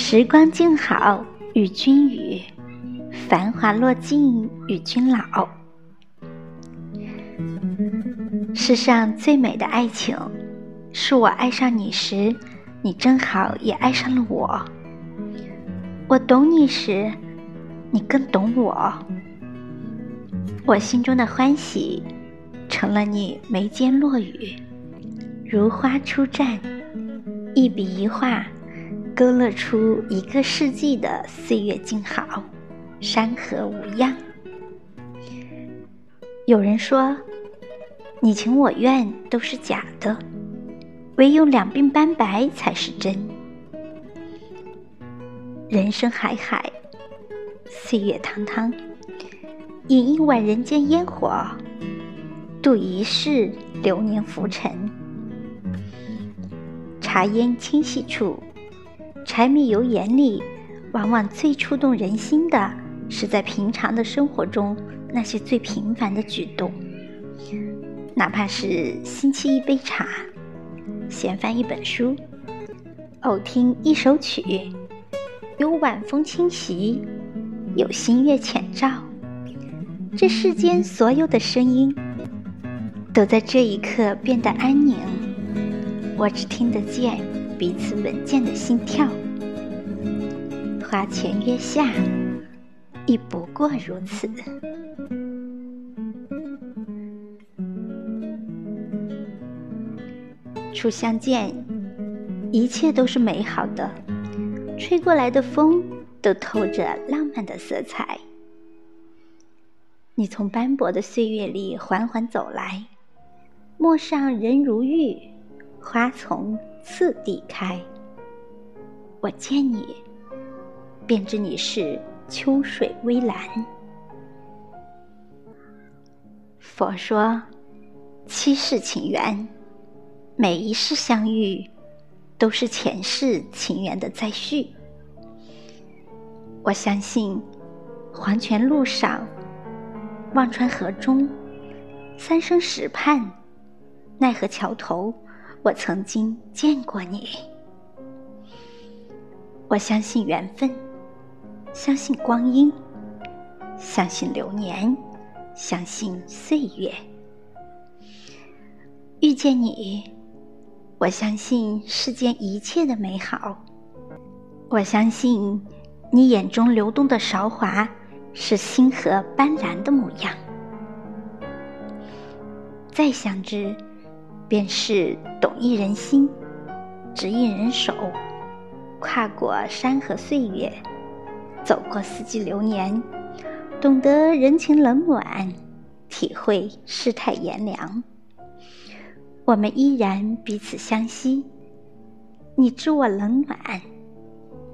时光静好与君语，繁华落尽与君老。世上最美的爱情，是我爱上你时，你正好也爱上了我。我懂你时，你更懂我。我心中的欢喜，成了你眉间落雨，如花初绽，一笔一画。勾勒出一个世纪的岁月静好，山河无恙。有人说，你情我愿都是假的，唯有两鬓斑白才是真。人生海海，岁月汤汤，饮一碗人间烟火，度一世流年浮沉。茶烟清细处。柴米油盐里，往往最触动人心的是在平常的生活中那些最平凡的举动。哪怕是新沏一杯茶，闲翻一本书，偶听一首曲，有晚风轻袭，有新月浅照，这世间所有的声音，都在这一刻变得安宁。我只听得见。彼此稳健的心跳，花前月下，亦不过如此。初相见，一切都是美好的，吹过来的风都透着浪漫的色彩。你从斑驳的岁月里缓缓走来，陌上人如玉，花丛。次第开，我见你，便知你是秋水微澜。佛说，七世情缘，每一世相遇，都是前世情缘的再续。我相信，黄泉路上，忘川河中，三生石畔，奈何桥头。我曾经见过你，我相信缘分，相信光阴，相信流年，相信岁月。遇见你，我相信世间一切的美好。我相信你眼中流动的韶华，是星河斑斓的模样。再相知。便是懂一人心，执一人手，跨过山河岁月，走过四季流年，懂得人情冷暖，体会世态炎凉。我们依然彼此相惜，你知我冷暖，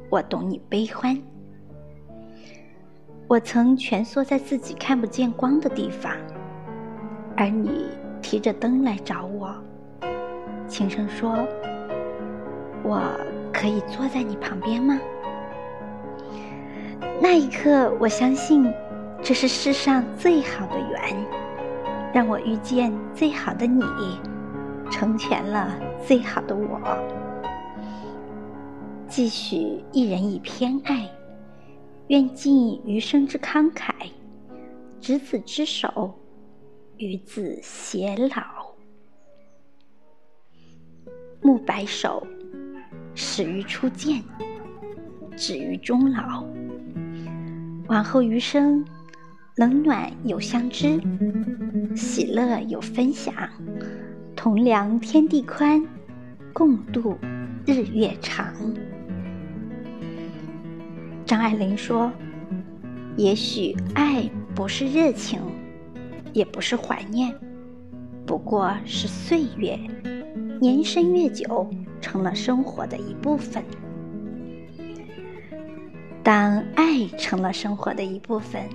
我懂你悲欢。我曾蜷缩在自己看不见光的地方，而你。提着灯来找我，轻声说：“我可以坐在你旁边吗？”那一刻，我相信这是世上最好的缘，让我遇见最好的你，成全了最好的我。继续一人一偏爱，愿尽余生之慷慨，执子之手。与子偕老，暮白首，始于初见，止于终老。往后余生，冷暖有相知，喜乐有分享，同量天地宽，共度日月长。张爱玲说：“也许爱不是热情。”也不是怀念，不过是岁月，年深月久，成了生活的一部分。当爱成了生活的一部分，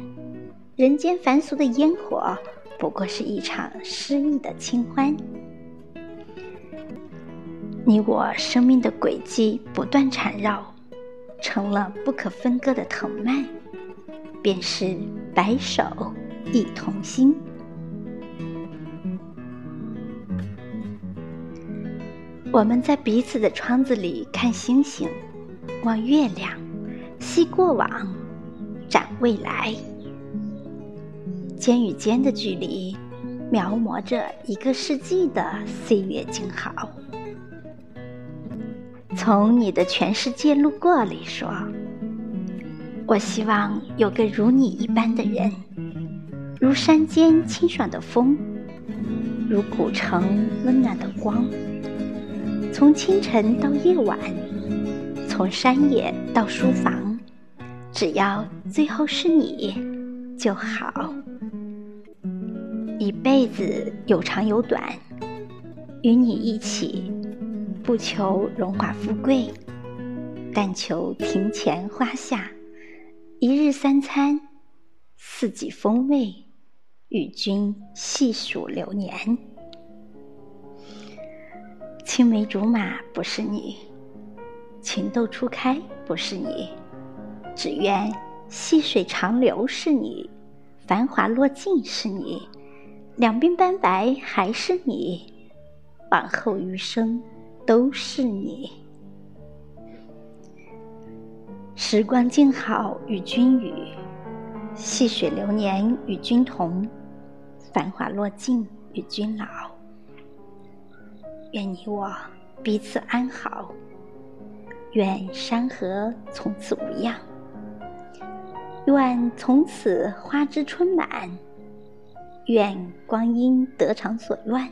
人间凡俗的烟火，不过是一场诗意的清欢。你我生命的轨迹不断缠绕，成了不可分割的藤蔓，便是白首一同心。我们在彼此的窗子里看星星，望月亮，惜过往，展未来。肩与肩的距离，描摹着一个世纪的岁月静好。从你的全世界路过里说，我希望有个如你一般的人，如山间清爽的风，如古城温暖的光。从清晨到夜晚，从山野到书房，只要最后是你就好。一辈子有长有短，与你一起，不求荣华富贵，但求庭前花下，一日三餐，四季风味，与君细数流年。青梅竹马不是你，情窦初开不是你，只愿细水长流是你，繁华落尽是你。两鬓斑白还是你，往后余生都是你。时光静好与君语，细水流年与君同，繁华落尽与君老。愿你我彼此安好，愿山河从此无恙，愿从此花枝春满。愿光阴得偿所愿，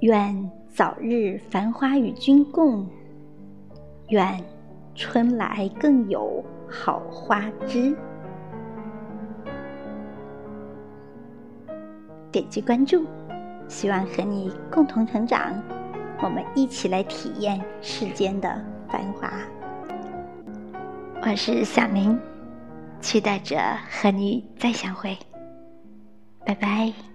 愿早日繁花与君共，愿春来更有好花枝。点击关注，希望和你共同成长，我们一起来体验世间的繁华。我是小明，期待着和你再相会。拜拜。